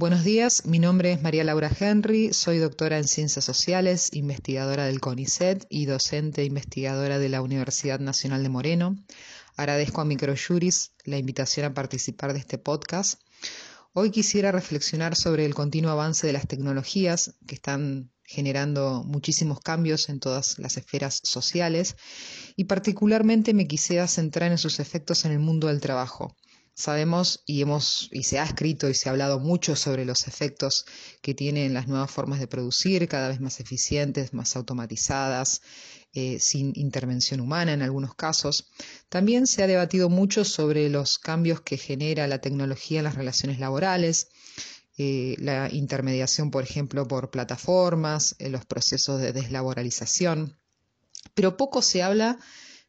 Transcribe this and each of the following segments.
Buenos días, mi nombre es María Laura Henry, soy doctora en Ciencias Sociales, investigadora del CONICET y docente investigadora de la Universidad Nacional de Moreno. Agradezco a Microjuris la invitación a participar de este podcast. Hoy quisiera reflexionar sobre el continuo avance de las tecnologías que están generando muchísimos cambios en todas las esferas sociales y particularmente me quisiera centrar en sus efectos en el mundo del trabajo Sabemos y hemos y se ha escrito y se ha hablado mucho sobre los efectos que tienen las nuevas formas de producir, cada vez más eficientes, más automatizadas, eh, sin intervención humana en algunos casos. También se ha debatido mucho sobre los cambios que genera la tecnología en las relaciones laborales, eh, la intermediación, por ejemplo, por plataformas, eh, los procesos de deslaboralización. Pero poco se habla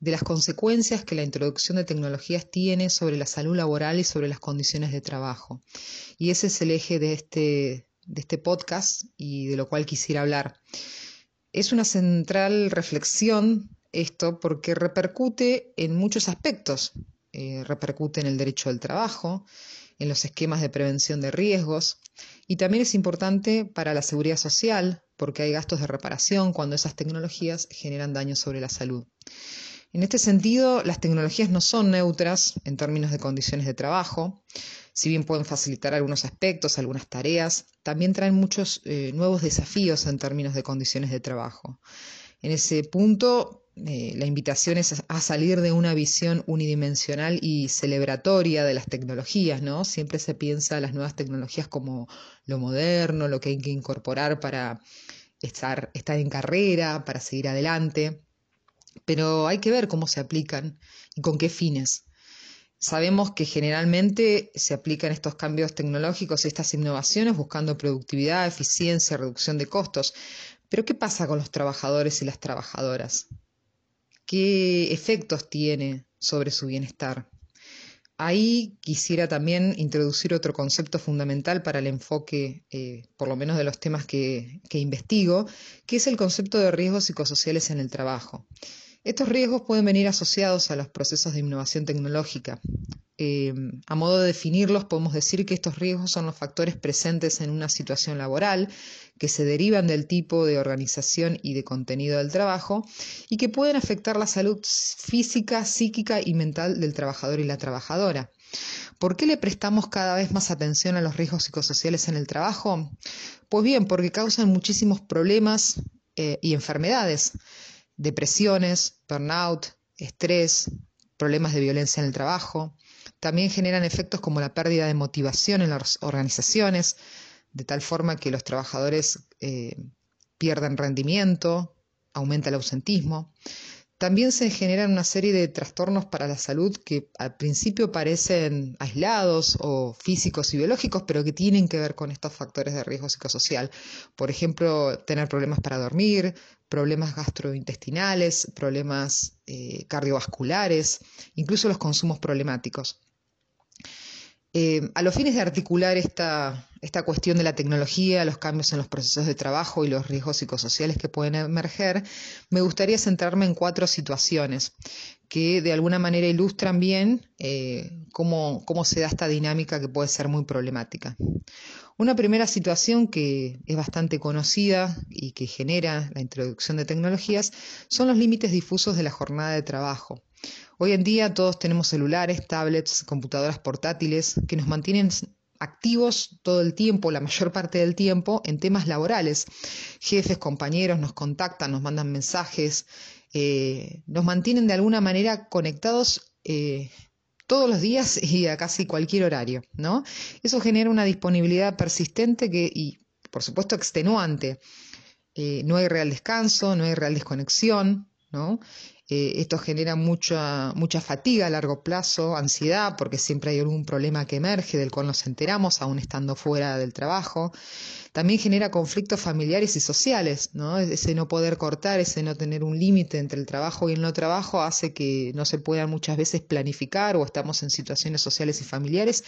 de las consecuencias que la introducción de tecnologías tiene sobre la salud laboral y sobre las condiciones de trabajo. Y ese es el eje de este, de este podcast y de lo cual quisiera hablar. Es una central reflexión esto porque repercute en muchos aspectos. Eh, repercute en el derecho del trabajo, en los esquemas de prevención de riesgos y también es importante para la seguridad social porque hay gastos de reparación cuando esas tecnologías generan daños sobre la salud. En este sentido, las tecnologías no son neutras en términos de condiciones de trabajo. Si bien pueden facilitar algunos aspectos, algunas tareas, también traen muchos eh, nuevos desafíos en términos de condiciones de trabajo. En ese punto, eh, la invitación es a salir de una visión unidimensional y celebratoria de las tecnologías, ¿no? Siempre se piensa las nuevas tecnologías como lo moderno, lo que hay que incorporar para estar, estar en carrera, para seguir adelante pero hay que ver cómo se aplican y con qué fines. Sabemos que generalmente se aplican estos cambios tecnológicos, estas innovaciones, buscando productividad, eficiencia, reducción de costos. Pero ¿qué pasa con los trabajadores y las trabajadoras? ¿Qué efectos tiene sobre su bienestar? Ahí quisiera también introducir otro concepto fundamental para el enfoque, eh, por lo menos de los temas que investigo, que es el concepto de riesgos psicosociales en el trabajo. Estos riesgos pueden venir asociados a los procesos de innovación tecnológica. Eh, a modo de definirlos, podemos decir que estos riesgos son los factores presentes en una situación laboral que se derivan del tipo de organización y de contenido del trabajo y que pueden afectar la salud física, psíquica y mental del trabajador y la trabajadora. ¿Por qué le prestamos cada vez más atención a los riesgos psicosociales en el trabajo? Pues bien, porque causan muchísimos problemas eh, y enfermedades depresiones, burnout, estrés, problemas de violencia en el trabajo. También generan efectos como la pérdida de motivación en las organizaciones, de tal forma que los trabajadores eh, pierden rendimiento, aumenta el ausentismo. También se generan una serie de trastornos para la salud que al principio parecen aislados o físicos y biológicos, pero que tienen que ver con estos factores de riesgo psicosocial. Por ejemplo, tener problemas para dormir, problemas gastrointestinales, problemas eh, cardiovasculares, incluso los consumos problemáticos. Eh, a los fines de articular esta, esta cuestión de la tecnología, los cambios en los procesos de trabajo y los riesgos psicosociales que pueden emerger, me gustaría centrarme en cuatro situaciones que de alguna manera ilustran bien eh, cómo, cómo se da esta dinámica que puede ser muy problemática. Una primera situación que es bastante conocida y que genera la introducción de tecnologías son los límites difusos de la jornada de trabajo. Hoy en día todos tenemos celulares, tablets, computadoras portátiles que nos mantienen activos todo el tiempo, la mayor parte del tiempo, en temas laborales. Jefes, compañeros nos contactan, nos mandan mensajes, eh, nos mantienen de alguna manera conectados eh, todos los días y a casi cualquier horario, ¿no? Eso genera una disponibilidad persistente que, y por supuesto extenuante. Eh, no hay real descanso, no hay real desconexión, ¿no? Eh, esto genera mucha, mucha fatiga a largo plazo, ansiedad, porque siempre hay algún problema que emerge del cual nos enteramos, aún estando fuera del trabajo. También genera conflictos familiares y sociales, ¿no? Ese no poder cortar, ese no tener un límite entre el trabajo y el no trabajo hace que no se puedan muchas veces planificar o estamos en situaciones sociales y familiares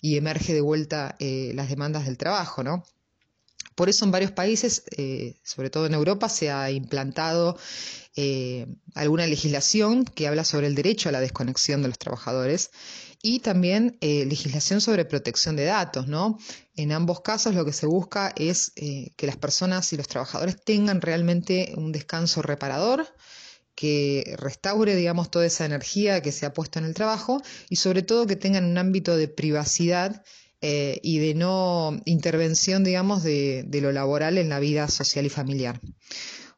y emerge de vuelta eh, las demandas del trabajo, ¿no? Por eso en varios países, eh, sobre todo en Europa, se ha implantado eh, alguna legislación que habla sobre el derecho a la desconexión de los trabajadores y también eh, legislación sobre protección de datos, ¿no? En ambos casos lo que se busca es eh, que las personas y los trabajadores tengan realmente un descanso reparador, que restaure, digamos, toda esa energía que se ha puesto en el trabajo y sobre todo que tengan un ámbito de privacidad y de no intervención, digamos, de lo laboral en la vida social y familiar.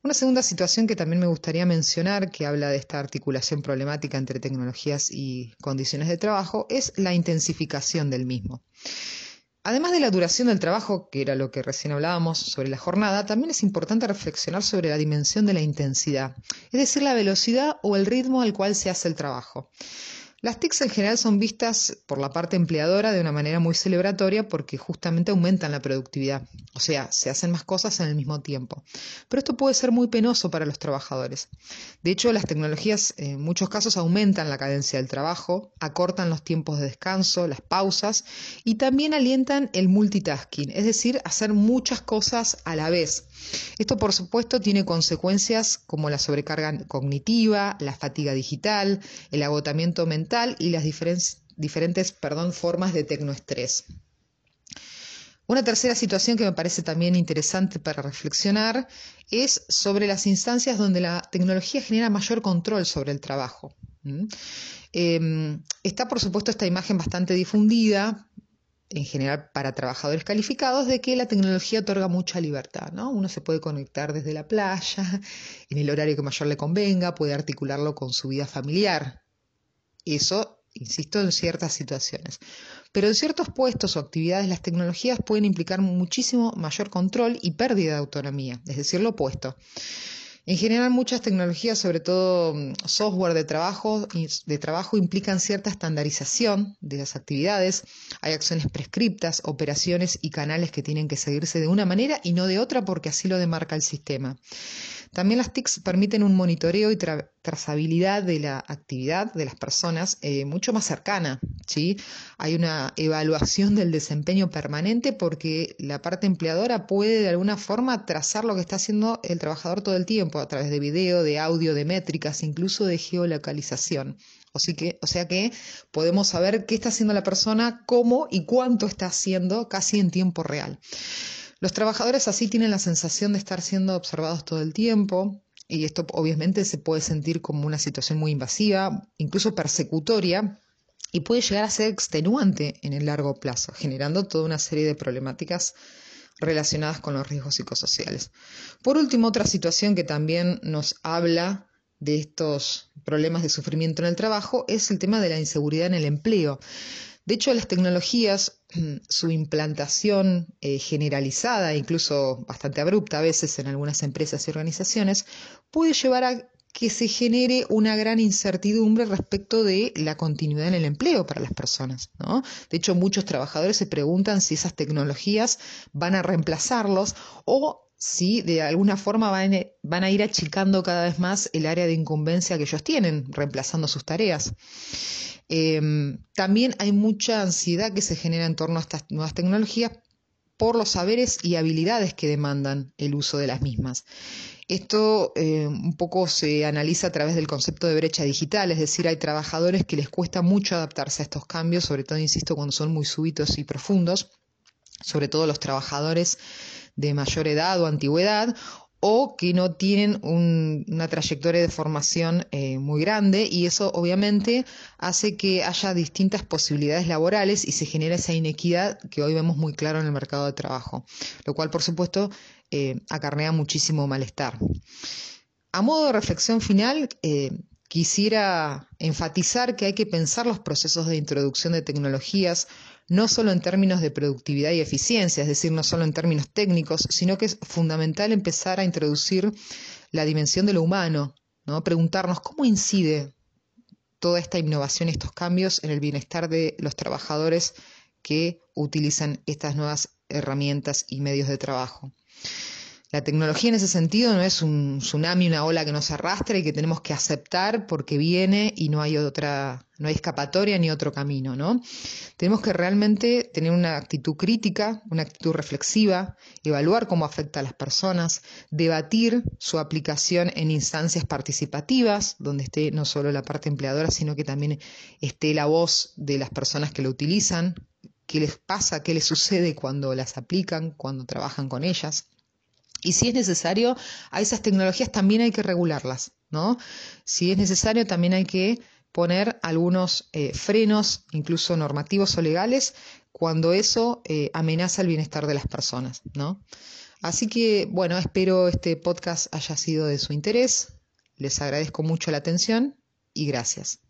Una segunda situación que también me gustaría mencionar, que habla de esta articulación problemática entre tecnologías y condiciones de trabajo, es la intensificación del mismo. Además de la duración del trabajo, que era lo que recién hablábamos sobre la jornada, también es importante reflexionar sobre la dimensión de la intensidad, es decir, la velocidad o el ritmo al cual se hace el trabajo. Las TICs en general son vistas por la parte empleadora de una manera muy celebratoria porque justamente aumentan la productividad, o sea, se hacen más cosas en el mismo tiempo. Pero esto puede ser muy penoso para los trabajadores. De hecho, las tecnologías en muchos casos aumentan la cadencia del trabajo, acortan los tiempos de descanso, las pausas y también alientan el multitasking, es decir, hacer muchas cosas a la vez. Esto, por supuesto, tiene consecuencias como la sobrecarga cognitiva, la fatiga digital, el agotamiento mental y las diferentes, formas de tecnoestrés. Una tercera situación que me parece también interesante para reflexionar es sobre las instancias donde la tecnología genera mayor control sobre el trabajo. Em, está, por supuesto, esta imagen bastante difundida en general para trabajadores calificados, de que la tecnología otorga mucha libertad. ¿no? Uno se puede conectar desde la playa, en el horario que mayor le convenga, puede articularlo con su vida familiar. Eso, insisto, en ciertas situaciones. Pero en ciertos puestos o actividades las tecnologías pueden implicar muchísimo mayor control y pérdida de autonomía, es decir, lo opuesto. En general, muchas tecnologías, sobre todo mm, software de trabajo, de trabajo, implican cierta estandarización de las actividades. Hay acciones prescriptas, operaciones y canales que tienen que seguirse de una manera y no de otra porque así lo demarca el sistema. También las TICs permiten un monitoreo y trazabilidad de la actividad de las personas eh, mucho más cercana. ¿sí? Hay una evaluación del desempeño permanente porque la parte empleadora puede de alguna forma trazar lo que está haciendo el trabajador todo el tiempo a través de video, de audio, de métricas, incluso de geolocalización. O, que, o sea que podemos saber qué está haciendo la persona, cómo y cuánto está haciendo casi en tiempo real. Los trabajadores así tienen la sensación de estar siendo observados todo el tiempo y esto obviamente se puede sentir como una situación muy invasiva, incluso persecutoria, y puede llegar a ser extenuante en el largo plazo, generando toda una serie de problemáticas relacionadas con los riesgos psicosociales. Por último, otra situación que también nos habla de estos problemas de sufrimiento en el trabajo es el tema de la inseguridad en el empleo. De hecho, las tecnologías, su implantación eh, generalizada, incluso bastante abrupta a veces en algunas empresas y organizaciones, puede llevar a que se genere una gran incertidumbre respecto de la continuidad en el empleo para las personas. De hecho, muchos trabajadores se preguntan si esas tecnologías van a reemplazarlos o si de alguna forma van, van a ir achicando cada vez más el área de incumbencia que ellos tienen, reemplazando sus tareas. Em, también hay mucha ansiedad que se genera en torno a estas nuevas tecnologías por los saberes y habilidades que demandan el uso de las mismas. Esto eh, un poco se analiza a través del concepto de brecha digital, es decir, hay trabajadores que les cuesta mucho adaptarse a estos cambios, sobre todo, insisto, cuando son muy súbitos y profundos, sobre todo los trabajadores de mayor edad o antigüedad, o que no tienen una trayectoria de formación eh, muy grande y eso obviamente hace que haya distintas posibilidades laborales y se genera esa inequidad que hoy vemos muy claro en el mercado de trabajo, lo cual por supuesto eh, acarrea muchísimo malestar. A modo de reflexión final, eh, quisiera enfatizar que hay que pensar los procesos de introducción de tecnologías no solo en términos de productividad y eficiencia, es decir, no solo en términos técnicos, sino que es fundamental empezar a introducir la dimensión de lo humano, ¿no? Preguntarnos cómo incide toda esta innovación, estos cambios en el bienestar de los trabajadores que utilizan estas nuevas herramientas y medios de trabajo. La tecnología en ese sentido no es un tsunami, una ola que nos arrastra y que tenemos que aceptar porque viene y no hay otra no hay escapatoria ni otro camino, ¿no? Tenemos que realmente tener una actitud crítica, una actitud reflexiva, evaluar cómo afecta a las personas, debatir su aplicación en instancias participativas, donde esté no solo la parte empleadora, sino que también esté la voz de las personas que lo utilizan, qué les pasa, qué les sucede cuando las aplican, cuando trabajan con ellas. Y si es necesario, a esas tecnologías también hay que regularlas, ¿no? Si es necesario, también hay que poner algunos eh, frenos, incluso normativos o legales, cuando eso eh, amenaza el bienestar de las personas, ¿no? Así que, bueno, espero este podcast haya sido de su interés. Les agradezco mucho la atención y gracias.